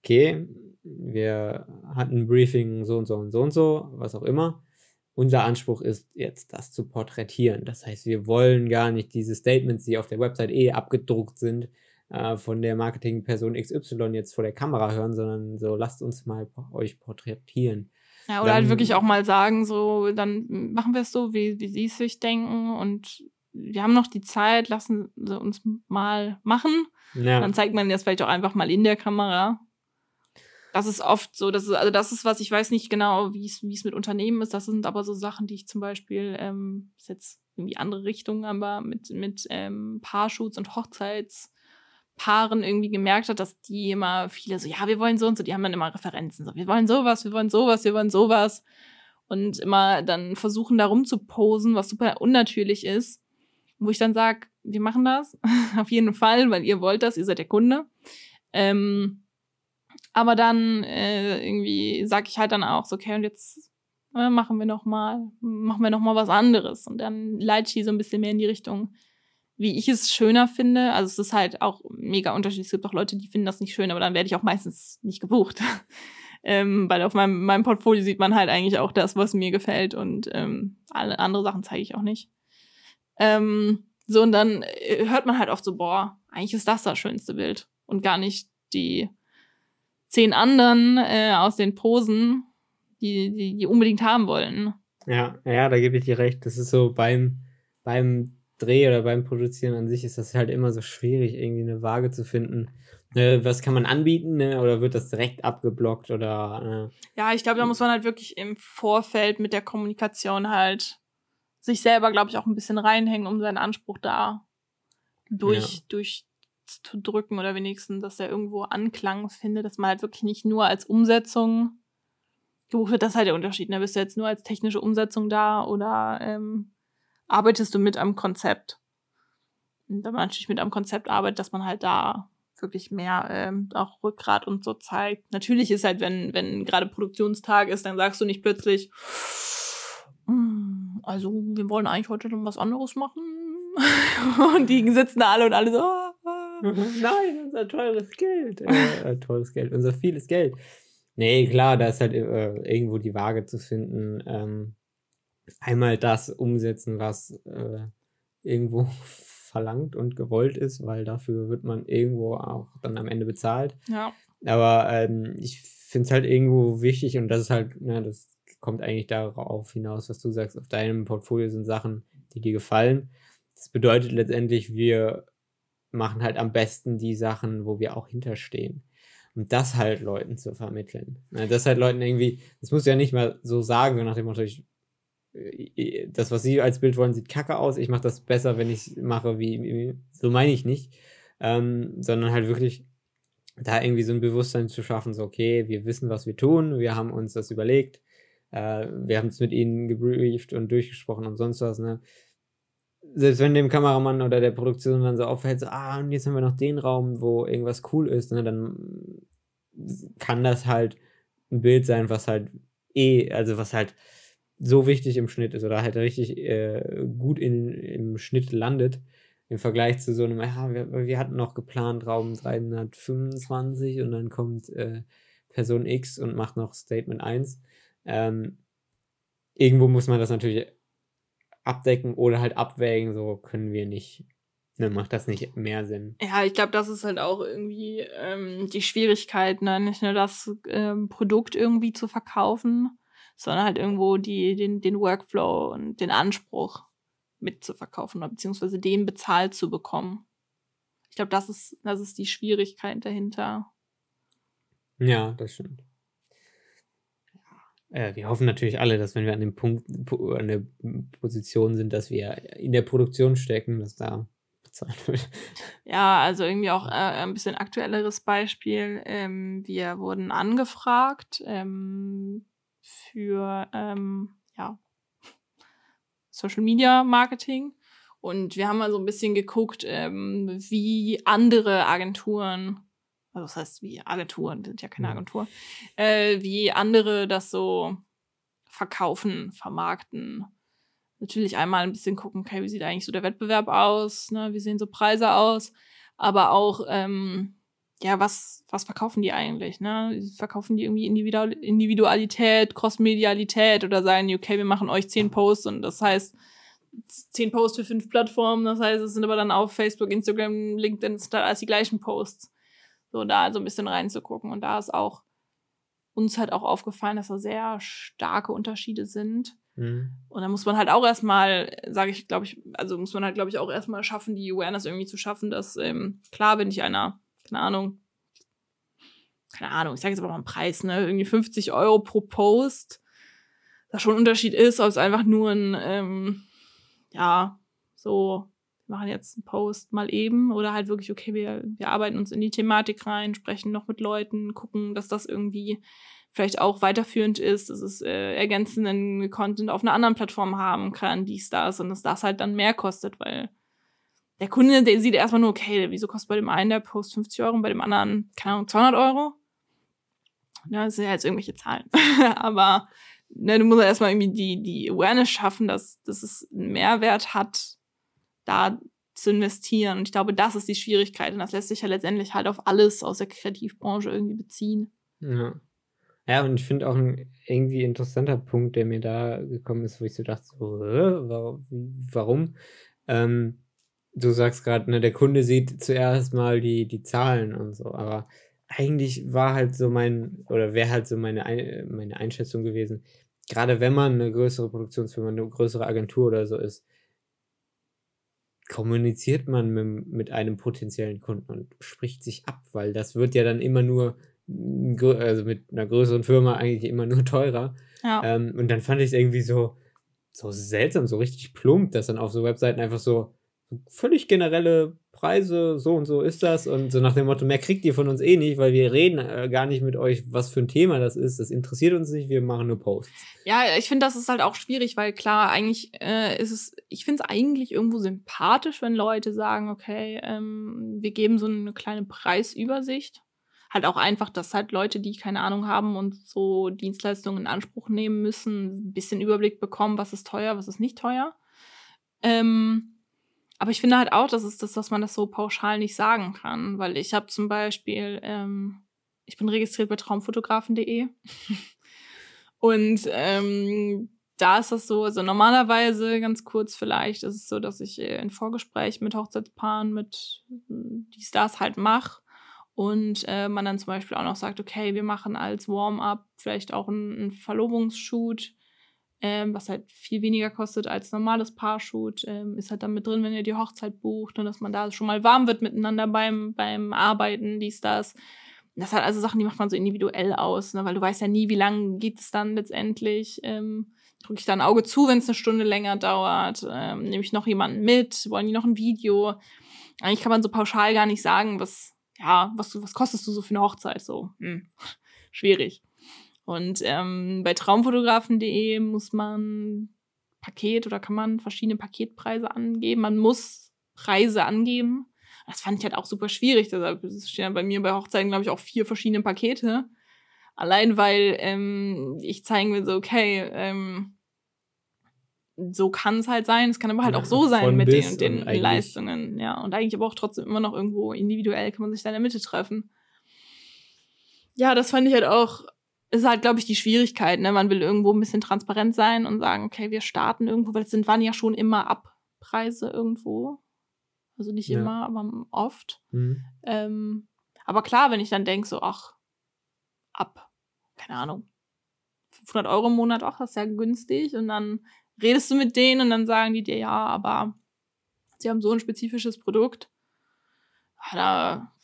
okay, wir hatten ein Briefing so und so und so und so, was auch immer. Unser Anspruch ist jetzt, das zu porträtieren. Das heißt, wir wollen gar nicht diese Statements, die auf der Website eh abgedruckt sind, äh, von der Marketingperson XY jetzt vor der Kamera hören, sondern so lasst uns mal euch porträtieren. Ja, oder dann, halt wirklich auch mal sagen, so, dann machen wir es so, wie, wie sie es sich denken und wir haben noch die Zeit, lassen sie uns mal machen. Ja. Dann zeigt man das vielleicht auch einfach mal in der Kamera. Das ist oft so, das ist, also das ist was, ich weiß nicht genau, wie es, mit Unternehmen ist. Das sind aber so Sachen, die ich zum Beispiel, ähm, ist jetzt irgendwie andere Richtungen, aber mit, mit ähm, Paarshoots und Hochzeits- Paaren irgendwie gemerkt hat, dass die immer viele so, ja, wir wollen so und so, die haben dann immer Referenzen, so, wir wollen sowas, wir wollen sowas, wir wollen sowas. Und immer dann versuchen, da rumzuposen, was super unnatürlich ist. Wo ich dann sage, wir machen das [laughs] auf jeden Fall, weil ihr wollt das, ihr seid der Kunde. Ähm, aber dann äh, irgendwie sage ich halt dann auch so, okay, und jetzt äh, machen wir noch mal, machen wir noch mal was anderes. Und dann leite ich so ein bisschen mehr in die Richtung, wie ich es schöner finde. Also es ist halt auch mega unterschiedlich. Es gibt auch Leute, die finden das nicht schön, aber dann werde ich auch meistens nicht gebucht. [laughs] ähm, weil auf meinem, meinem Portfolio sieht man halt eigentlich auch das, was mir gefällt und ähm, alle andere Sachen zeige ich auch nicht. Ähm, so, und dann äh, hört man halt oft so, boah, eigentlich ist das das schönste Bild und gar nicht die zehn anderen äh, aus den Posen, die, die, die unbedingt haben wollen. Ja, ja, da gebe ich dir recht. Das ist so beim, beim Dreh oder beim Produzieren an sich ist das halt immer so schwierig, irgendwie eine Waage zu finden. Ne, was kann man anbieten ne? oder wird das direkt abgeblockt oder? Äh, ja, ich glaube, da muss man halt wirklich im Vorfeld mit der Kommunikation halt sich selber, glaube ich, auch ein bisschen reinhängen, um seinen Anspruch da durch, ja. Durchzudrücken oder wenigstens, dass er irgendwo Anklang findet, dass man halt wirklich nicht nur als Umsetzung gebucht wird. Das ist halt der Unterschied. Ne? Bist du jetzt nur als technische Umsetzung da oder ähm, arbeitest du mit am Konzept. Und wenn man natürlich mit am Konzept arbeitet, dass man halt da wirklich mehr ähm, auch Rückgrat und so zeigt. Natürlich ist halt, wenn, wenn gerade Produktionstag ist, dann sagst du nicht plötzlich, hm, also wir wollen eigentlich heute noch was anderes machen. [laughs] und die sitzen da alle und alle so, ah. [laughs] nein, unser teures Geld. [laughs] Äh, teures Geld, unser vieles Geld. Nee, klar, da ist halt äh, irgendwo die Waage zu finden. Ähm, einmal das umsetzen, was, äh, irgendwo [laughs] verlangt und gewollt ist, weil dafür wird man irgendwo auch dann am Ende bezahlt. Ja. Aber ähm, ich finde es halt irgendwo wichtig und das ist halt, ne, das kommt eigentlich darauf hinaus, was du sagst, auf deinem Portfolio sind Sachen, die dir gefallen. Das bedeutet letztendlich, wir machen halt am besten die Sachen, wo wir auch hinterstehen. Und das halt Leuten zu vermitteln. Das halt Leuten irgendwie, das muss ja nicht mal so sagen, so nach dem Motto, ich, äh, das, was sie als Bild wollen, sieht kacke aus, ich mache das besser, wenn ich mache, wie, so meine ich nicht. Ähm, sondern halt wirklich da irgendwie so ein Bewusstsein zu schaffen, so, okay, wir wissen, was wir tun, wir haben uns das überlegt, äh, wir haben es mit ihnen gebrieft und durchgesprochen und sonst was, ne? Selbst wenn dem Kameramann oder der Produktion dann so auffällt, so, ah, und jetzt haben wir noch den Raum, wo irgendwas cool ist, ne, dann kann das halt ein Bild sein, was halt eh, also was halt so wichtig im Schnitt ist oder halt richtig äh, gut in, im Schnitt landet, im Vergleich zu so einem, ja, wir, wir hatten noch geplant Raum 325 und dann kommt äh, Person X und macht noch Statement 1. Ähm, irgendwo muss man das natürlich abdecken oder halt abwägen, so können wir nicht. Ne, macht das nicht mehr Sinn? Ja, ich glaube, das ist halt auch irgendwie ähm, die Schwierigkeit, ne? nicht nur das ähm, Produkt irgendwie zu verkaufen, sondern halt irgendwo die, den, den Workflow und den Anspruch mitzuverkaufen oder beziehungsweise den bezahlt zu bekommen. Ich glaube, das ist, das ist die Schwierigkeit dahinter. Ja, das stimmt. Äh, wir hoffen natürlich alle, dass wenn wir an dem Punkt, an der Position sind, dass wir in der Produktion stecken, dass da bezahlt wird. Ja, also irgendwie auch äh, ein bisschen aktuelleres Beispiel. Ähm, wir wurden angefragt ähm, für ähm, ja, Social Media Marketing. Und wir haben mal so ein bisschen geguckt, ähm, wie andere Agenturen also das heißt wie Agenturen, sind ja keine Agentur, äh, wie andere das so verkaufen, vermarkten. Natürlich einmal ein bisschen gucken, okay, wie sieht eigentlich so der Wettbewerb aus, ne? wie sehen so Preise aus, aber auch, ähm, ja, was, was verkaufen die eigentlich, ne? Verkaufen die irgendwie Individualität, Crossmedialität oder sagen die, okay, wir machen euch zehn Posts und das heißt, zehn Posts für fünf Plattformen, das heißt, es sind aber dann auf Facebook, Instagram, LinkedIn, sind alles die gleichen Posts. So da so ein bisschen reinzugucken. Und da ist auch uns halt auch aufgefallen, dass da sehr starke Unterschiede sind. Mhm. Und da muss man halt auch erstmal, sage ich, glaube ich, also muss man halt, glaube ich, auch erstmal schaffen, die Awareness irgendwie zu schaffen, dass, ähm, klar, wenn ich einer, keine Ahnung, keine Ahnung, ich sage jetzt aber mal einen Preis, ne, irgendwie 50 Euro pro Post, da schon ein Unterschied ist, ob es einfach nur ein, ähm, ja, so machen jetzt einen Post mal eben oder halt wirklich, okay, wir, wir arbeiten uns in die Thematik rein, sprechen noch mit Leuten, gucken, dass das irgendwie vielleicht auch weiterführend ist, dass es äh, ergänzenden Content auf einer anderen Plattform haben kann, dies, das und dass das halt dann mehr kostet, weil der Kunde, der sieht erstmal nur, okay, wieso kostet bei dem einen der Post 50 Euro und bei dem anderen, keine Ahnung, 200 Euro? Ja, das sind ja jetzt irgendwelche Zahlen. [laughs] Aber ne, du musst ja erstmal irgendwie die, die Awareness schaffen, dass, dass es einen Mehrwert hat, da zu investieren. Und ich glaube, das ist die Schwierigkeit. Und das lässt sich ja letztendlich halt auf alles aus der Kreativbranche irgendwie beziehen. Ja. Ja, und ich finde auch ein irgendwie interessanter Punkt, der mir da gekommen ist, wo ich so dachte, so, warum? Ähm, du sagst gerade, ne, der Kunde sieht zuerst mal die, die Zahlen und so, aber eigentlich war halt so mein, oder wäre halt so meine, meine Einschätzung gewesen, gerade wenn man eine größere Produktionsfirma, eine größere Agentur oder so ist, kommuniziert man mit, mit einem potenziellen Kunden und spricht sich ab, weil das wird ja dann immer nur, also mit einer größeren Firma eigentlich immer nur teurer. Ja. Ähm, und dann fand ich es irgendwie so, so seltsam, so richtig plump, dass dann auf so Webseiten einfach so völlig generelle Preise, so und so ist das. Und so nach dem Motto, mehr kriegt ihr von uns eh nicht, weil wir reden äh, gar nicht mit euch, was für ein Thema das ist. Das interessiert uns nicht, wir machen nur Posts. Ja, ich finde, das ist halt auch schwierig, weil klar, eigentlich äh, ist es, ich finde es eigentlich irgendwo sympathisch, wenn Leute sagen, okay, ähm, wir geben so eine kleine Preisübersicht. Halt auch einfach, dass halt Leute, die keine Ahnung haben und so Dienstleistungen in Anspruch nehmen müssen, ein bisschen Überblick bekommen, was ist teuer, was ist nicht teuer. Ähm, aber ich finde halt auch, dass es das, dass man das so pauschal nicht sagen kann, weil ich habe zum Beispiel, ähm, ich bin registriert bei traumfotografen.de [laughs] und ähm, da ist das so, also normalerweise, ganz kurz vielleicht, ist es so, dass ich äh, ein Vorgespräch mit Hochzeitspaaren, mit die Stars halt mache und äh, man dann zum Beispiel auch noch sagt, okay, wir machen als Warm-up vielleicht auch einen, einen Verlobungsshoot, ähm, was halt viel weniger kostet als normales Paarshoot, ähm, ist halt dann mit drin, wenn ihr die Hochzeit bucht und dass man da schon mal warm wird miteinander beim, beim Arbeiten, dies, das. Das sind also Sachen, die macht man so individuell aus, ne? weil du weißt ja nie, wie lange geht es dann letztendlich. Ähm, drücke ich da ein Auge zu, wenn es eine Stunde länger dauert, ähm, nehme ich noch jemanden mit, wollen die noch ein Video. Eigentlich kann man so pauschal gar nicht sagen, was, ja, was, was kostest du so für eine Hochzeit? So, hm, schwierig. Und ähm, bei traumfotografen.de muss man Paket oder kann man verschiedene Paketpreise angeben. Man muss Preise angeben. Das fand ich halt auch super schwierig. Deshalb stehen bei mir bei Hochzeiten, glaube ich, auch vier verschiedene Pakete. Allein weil ähm, ich zeigen will, so, okay, ähm, so kann es halt sein. Es kann aber halt auch so sein mit den und den Leistungen. Ja, und eigentlich aber auch trotzdem immer noch irgendwo individuell kann man sich da in der Mitte treffen. Ja, das fand ich halt auch, ist halt, glaube ich, die Schwierigkeit. Ne? Man will irgendwo ein bisschen transparent sein und sagen, okay, wir starten irgendwo, weil es sind, waren ja schon immer Abpreise irgendwo. Also nicht ja. immer, aber oft. Mhm. Ähm, aber klar, wenn ich dann denke, so, ach, ab, keine Ahnung, 500 Euro im Monat, ach, das ist ja günstig. Und dann redest du mit denen und dann sagen die dir, ja, aber sie haben so ein spezifisches Produkt. Da,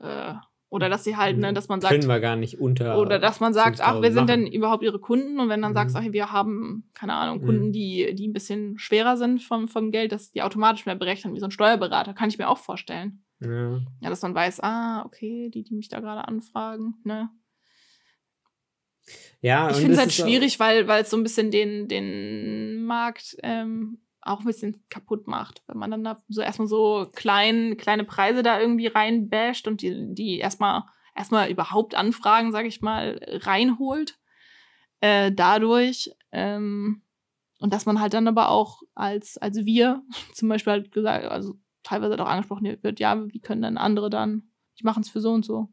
äh, oder dass sie halt, ne, dass man sagt. Können wir gar nicht unter. Oder dass man sagt, ach, wer sind denn überhaupt ihre Kunden? Und wenn dann mhm. sagst, ach, wir haben, keine Ahnung, Kunden, mhm. die, die ein bisschen schwerer sind vom, vom Geld, dass die automatisch mehr berechnen, wie so ein Steuerberater, kann ich mir auch vorstellen. Ja. ja, dass man weiß, ah, okay, die, die mich da gerade anfragen, ne? Ja, ich finde es halt schwierig, weil, weil es so ein bisschen den, den Markt ähm, auch ein bisschen kaputt macht. Wenn man dann da so erstmal so klein, kleine Preise da irgendwie reinbasht und die, die erstmal erstmal überhaupt Anfragen, sag ich mal, reinholt. Äh, dadurch. Ähm, und dass man halt dann aber auch als, als wir [laughs] zum Beispiel halt gesagt, also teilweise auch angesprochen wird, ja, wie können denn andere dann, die machen es für so und so.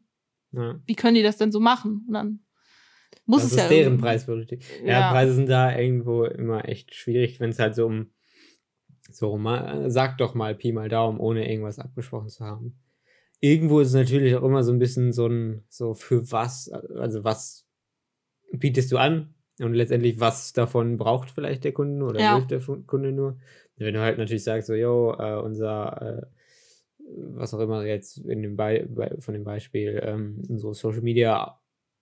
Ja. Wie können die das denn so machen? Und dann muss das es ist ja deren Preispolitik. Ja, ja, Preise sind da irgendwo immer echt schwierig, wenn es halt so um so mal, sag doch mal Pi mal Daumen, ohne irgendwas abgesprochen zu haben. Irgendwo ist es natürlich auch immer so ein bisschen so ein, so für was, also was bietest du an und letztendlich was davon braucht vielleicht der Kunde oder ja. der Kunde nur. Wenn du halt natürlich sagst, so, yo, äh, unser, äh, was auch immer jetzt in dem Be Be von dem Beispiel, ähm, unsere Social Media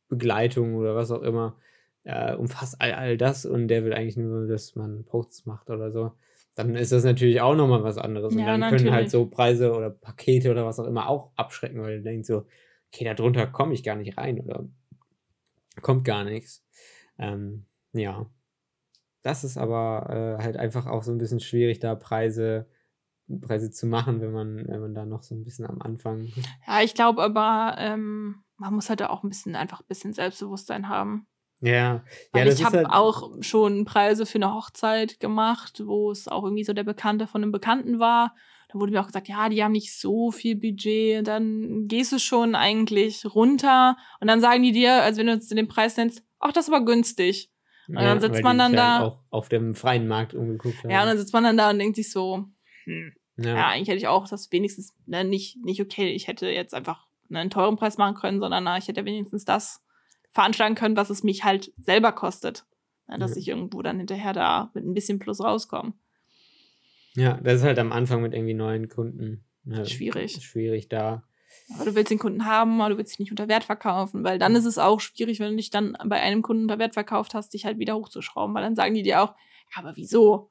Begleitung oder was auch immer, äh, umfasst all, all das und der will eigentlich nur, dass man Posts macht oder so, dann ist das natürlich auch nochmal was anderes. Ja, und dann natürlich. können halt so Preise oder Pakete oder was auch immer auch abschrecken, weil du denkst so, okay, da drunter komme ich gar nicht rein oder kommt gar nichts. Ähm, ja. Das ist aber äh, halt einfach auch so ein bisschen schwierig, da Preise Preise zu machen, wenn man, wenn man da noch so ein bisschen am Anfang. Ja, ich glaube aber, ähm, man muss halt auch ein bisschen einfach ein bisschen Selbstbewusstsein haben. Ja, Weil ja ich habe halt auch schon Preise für eine Hochzeit gemacht, wo es auch irgendwie so der Bekannte von einem Bekannten war. Da wurde mir auch gesagt, ja, die haben nicht so viel Budget. Dann gehst du schon eigentlich runter und dann sagen die dir, als wenn du jetzt den Preis nennst, ach, das war günstig. Und ja, dann sitzt man dann da. Auch auf dem freien Markt umgeguckt haben. Ja, und dann sitzt man dann da und denkt sich so, hm, ja. ja, eigentlich hätte ich auch das wenigstens ne, nicht, nicht okay. Ich hätte jetzt einfach ne, einen teuren Preis machen können, sondern na, ich hätte wenigstens das veranschlagen können, was es mich halt selber kostet. Ne, dass ja. ich irgendwo dann hinterher da mit ein bisschen Plus rauskomme. Ja, das ist halt am Anfang mit irgendwie neuen Kunden. Ne, schwierig. Schwierig da. Aber du willst den Kunden haben, aber du willst dich nicht unter Wert verkaufen, weil dann ist es auch schwierig, wenn du dich dann bei einem Kunden unter Wert verkauft hast, dich halt wieder hochzuschrauben, weil dann sagen die dir auch, ja, aber wieso?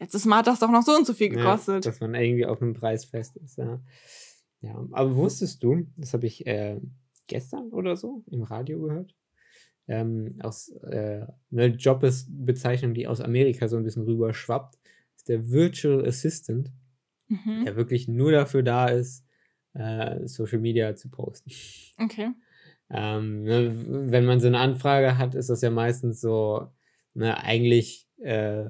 Letztes Mal hat das doch noch so und so viel gekostet. Ja, dass man irgendwie auf einem Preis fest ist, ja. Ja, aber wusstest du, das habe ich äh, gestern oder so im Radio gehört, ähm, aus äh, eine Jobbezeichnung, die aus Amerika so ein bisschen rüber schwappt, ist der Virtual Assistant, mhm. der wirklich nur dafür da ist, äh, Social Media zu posten. Okay. Ähm, ne, wenn man so eine Anfrage hat, ist das ja meistens so, ne, eigentlich äh,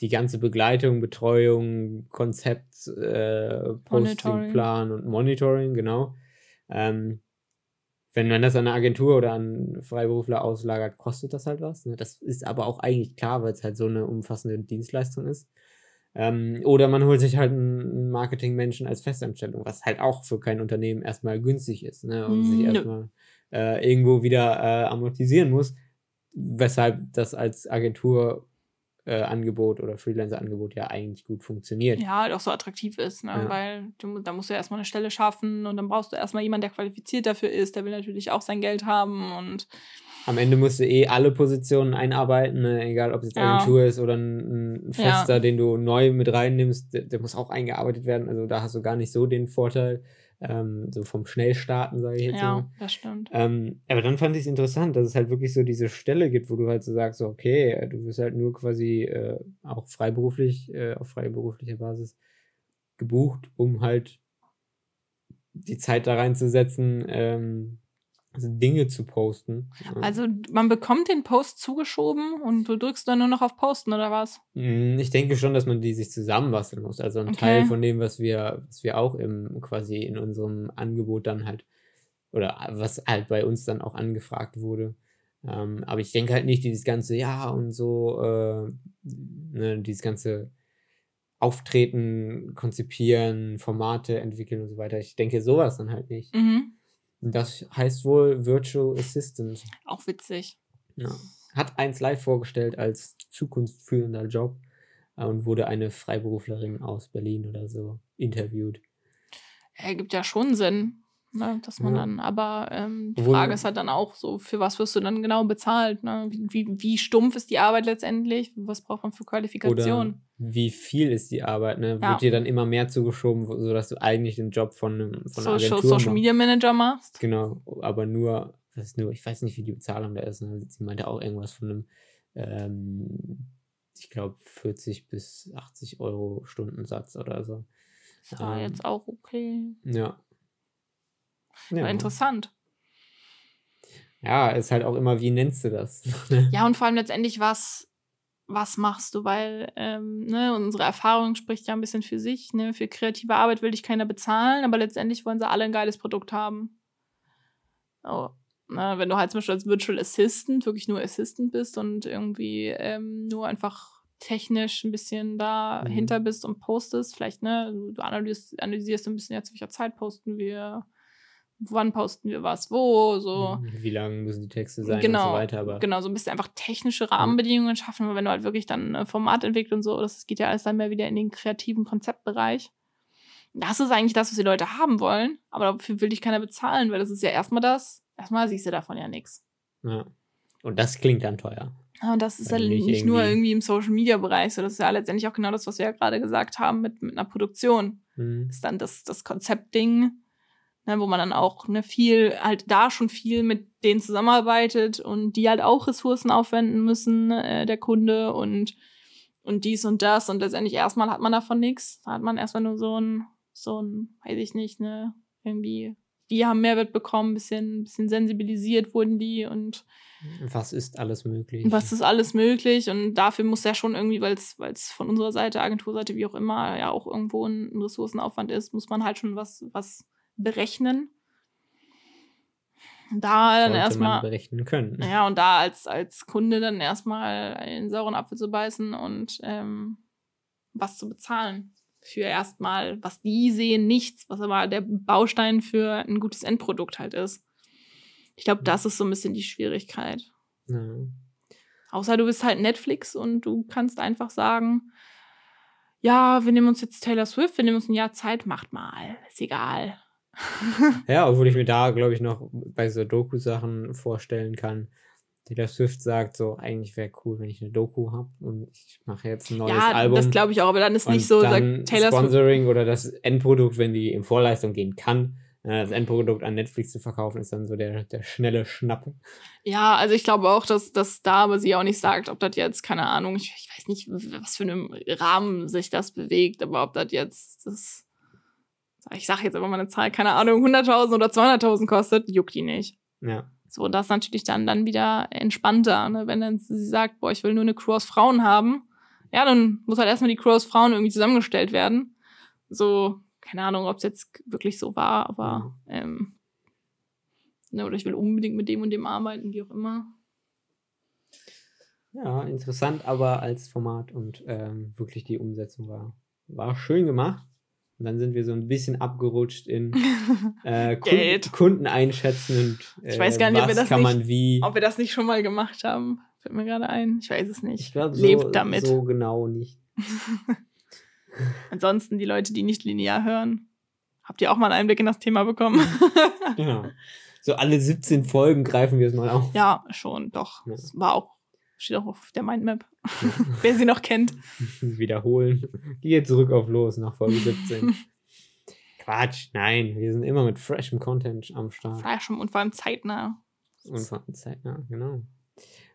die ganze Begleitung, Betreuung, Konzept, äh, Postingplan und Monitoring, genau. Ähm, wenn man das an eine Agentur oder an Freiberufler auslagert, kostet das halt was. Ne? Das ist aber auch eigentlich klar, weil es halt so eine umfassende Dienstleistung ist. Ähm, oder man holt sich halt einen Marketingmenschen als Festanstellung, was halt auch für kein Unternehmen erstmal günstig ist ne? und sich Mm, nö. erstmal äh, irgendwo wieder äh, amortisieren muss, weshalb das als Agentur äh, Angebot oder Freelancer-Angebot ja eigentlich gut funktioniert. Ja, halt auch so attraktiv ist, ne? Ja. weil du, da musst du ja erstmal eine Stelle schaffen und dann brauchst du erstmal jemanden, der qualifiziert dafür ist, der will natürlich auch sein Geld haben und Am Ende musst du eh alle Positionen einarbeiten, ne? egal ob es jetzt Ja. Agentur ist oder ein, ein Ja. Fester, den du neu mit reinnimmst, der, der muss auch eingearbeitet werden. Also da hast du gar nicht so den Vorteil, ähm, so vom Schnellstarten, sage ich jetzt ja, mal. das stimmt. Ähm, aber dann fand ich es interessant, dass es halt wirklich so diese Stelle gibt, wo du halt so sagst, okay, du wirst halt nur quasi äh, auch freiberuflich, äh, auf freiberuflicher Basis gebucht, um halt die Zeit da reinzusetzen, ähm, Dinge zu posten. Also man bekommt den Post zugeschoben und du drückst dann nur noch auf Posten oder was? Mm, Ich denke schon, dass man die sich zusammenbasteln muss. Also ein Okay. Teil von dem, was wir, was wir auch im, quasi in unserem Angebot dann halt, oder was halt bei uns dann auch angefragt wurde. Ähm, aber ich denke halt nicht dieses ganze, ja, und so, äh, ne, dieses ganze Auftreten, konzipieren, Formate entwickeln und so weiter. Ich denke sowas dann halt nicht. Mhm. Das heißt wohl Virtual Assistant. Auch witzig. Ja. Hat eins live vorgestellt als zukunftsführender Job äh, und wurde eine Freiberuflerin aus Berlin oder so interviewt. Ergibt ja schon Sinn. Ne, dass man Ja. dann, aber ähm, die Obwohl- Frage ist halt dann auch so, für was wirst du dann genau bezahlt? Ne? Wie, wie, wie stumpf ist die Arbeit letztendlich? Was braucht man für Oder Qualifikation? Wie viel ist die Arbeit? Ne? Ja. Wird dir dann immer mehr zugeschoben, sodass du eigentlich den Job von, einem, von einer Social, Agentur Social. Media Manager machst? Genau, aber nur, was ist nur, ich weiß nicht, wie die Bezahlung da ist. Ne? Sie meinte auch irgendwas von einem, ähm, ich glaube, 40 bis 80 Euro Stundensatz oder so. Ist ja Ähm, jetzt auch okay. Ja. Ja. interessant. ja, ist halt auch immer, wie nennst du das? [laughs] Ja, und vor allem letztendlich, was, was machst du? Weil ähm, ne, unsere Erfahrung spricht ja ein bisschen für sich. Ne? Für kreative Arbeit will dich keiner bezahlen, aber letztendlich wollen sie alle ein geiles Produkt haben. Oh. Na, wenn du halt zum Beispiel als Virtual Assistant wirklich nur Assistant bist und irgendwie ähm, nur einfach technisch ein bisschen dahinter Mhm. bist und postest, vielleicht, ne, du, du analysierst, analysierst ein bisschen, ja, zu welcher Zeit posten wir, wann posten wir was, wo, so. Wie lang müssen die Texte sein und Genau, so weiter. Aber genau, so ein bisschen einfach technische Rahmenbedingungen schaffen, aber wenn du halt wirklich dann ein Format entwickelst und so, das geht ja alles dann mehr wieder in den kreativen Konzeptbereich. Das ist eigentlich das, was die Leute haben wollen, aber dafür will dich keiner bezahlen, weil das ist ja erstmal das, erstmal siehst du davon ja nichts. ja. Und das klingt dann teuer. Ja, Und das ist ja Weil du nicht, nicht nur irgendwie- irgendwie im Social-Media-Bereich, so das ist ja letztendlich auch genau das, was wir ja gerade gesagt haben mit, mit einer Produktion. Hm. ist dann das, das Konzeptding, ne, wo man dann auch ne, viel, halt da schon viel mit denen zusammenarbeitet und die halt auch Ressourcen aufwenden müssen, äh, der Kunde und, und dies und das. Und letztendlich erstmal hat man davon nichts. Da hat man erstmal nur so ein, so ein, weiß ich nicht, ne, irgendwie, die haben Mehrwert bekommen, bisschen, bisschen sensibilisiert wurden die und Was ist alles möglich? was ist alles möglich und dafür muss ja schon irgendwie, weil es von unserer Seite, Agenturseite, wie auch immer, ja auch irgendwo ein Ressourcenaufwand ist, muss man halt schon was, was berechnen. Da dann Sollte erstmal, berechnen können. ja, und da als, als Kunde dann erstmal einen sauren Apfel zu beißen und ähm, was zu bezahlen. Für erstmal, was die sehen, nichts, was aber der Baustein für ein gutes Endprodukt halt ist. Ich glaube, das ist so ein bisschen die Schwierigkeit. Ja. Außer du bist halt Netflix und du kannst einfach sagen, ja, wir nehmen uns jetzt Taylor Swift, wir nehmen uns ein Jahr Zeit, macht mal, ist egal. [laughs] ja, obwohl ich mir da, glaube ich, noch bei so Doku-Sachen vorstellen kann. Taylor Swift sagt so, eigentlich wäre cool, wenn ich eine Doku habe und ich mache jetzt ein neues ja, Album. das glaube ich auch, aber dann ist nicht so, dann sagt Taylor Swift. Sponsoring oder das Endprodukt, wenn die in Vorleistung gehen kann, das Endprodukt an Netflix zu verkaufen, ist dann so der, der schnelle Schnapp. Ja, also ich glaube auch, dass das da aber sie auch nicht sagt, ob das jetzt, keine Ahnung, ich, ich weiß nicht, was für einem Rahmen sich das bewegt, aber ob das jetzt, das, ich sage jetzt einfach mal eine Zahl, keine Ahnung, 100.000 oder 200.000 kostet, juckt die nicht. Ja. So, das ist natürlich dann, dann wieder entspannter, ne? wenn dann sie sagt, boah, ich will nur eine Crew aus Frauen haben. Ja, dann muss halt erstmal die Crew aus Frauen irgendwie zusammengestellt werden. So, keine Ahnung, ob es jetzt wirklich so war, aber ähm, Ne, oder ich will unbedingt mit dem und dem arbeiten, wie auch immer. Ja, interessant, aber als Format und ähm, wirklich die Umsetzung war, war schön gemacht. Und dann sind wir so ein bisschen abgerutscht in [laughs] äh. Kunden, Kunden einschätzen und äh, Ich weiß gar nicht, ob wir was das kann nicht- man wie. Ob wir das nicht schon mal gemacht haben, fällt mir gerade ein. Ich weiß es nicht. Ich glaube, Lebt so, damit. so genau nicht. [laughs] Ansonsten die Leute, die nicht linear hören, habt ihr auch mal einen Einblick in das Thema bekommen? Genau. [laughs] So alle 17 Folgen greifen wir es mal auf. ja, schon, doch. Ja. Es war auch, steht auch auf der Mindmap. [laughs] Wer sie noch kennt. [laughs] Wiederholen. Gehe zurück auf los nach Folge [laughs] 17. Quatsch, nein, wir sind immer mit freshem Content am Start. Flash und vor allem zeitnah. Und von zeitnah, genau.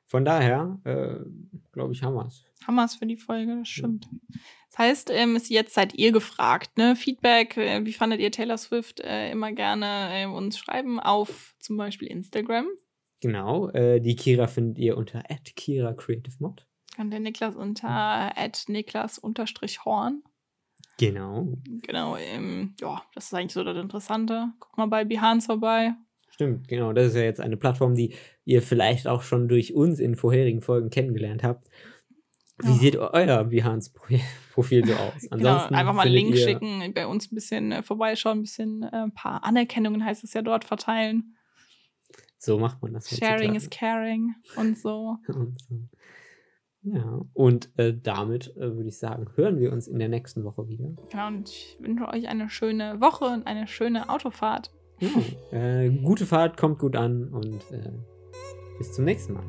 Von daher, äh, glaube ich, haben wir es. Hammers für die Folge, das stimmt. Das heißt, ähm, ist jetzt seid ihr gefragt, ne? Feedback, äh, wie fandet ihr Taylor Swift? Äh, immer gerne äh, uns schreiben auf zum Beispiel Instagram. Genau, äh, die Kira findet ihr unter Kira Creative Mod. Und der Niklas unter at Niklas unterstrich Horn. Genau, Genau, ähm, ja, das ist eigentlich so das Interessante. Guck mal bei Behance vorbei. stimmt, genau. Das ist ja jetzt eine Plattform, die ihr vielleicht auch schon durch uns in vorherigen Folgen kennengelernt habt. Wie Ja. sieht euer Behance-Profil [laughs] so aus? Genau, einfach mal einen Link schicken, bei uns ein bisschen äh, vorbeischauen, ein bisschen äh, ein paar Anerkennungen heißt es ja dort verteilen. So macht man das. Sharing is caring und so. [laughs] Und so. Ja, und äh, damit äh, würde ich sagen, hören wir uns in der nächsten Woche wieder. Genau, und ich wünsche euch eine schöne Woche und eine schöne Autofahrt. Ja, äh, gute Fahrt, kommt gut an und äh, bis zum nächsten Mal.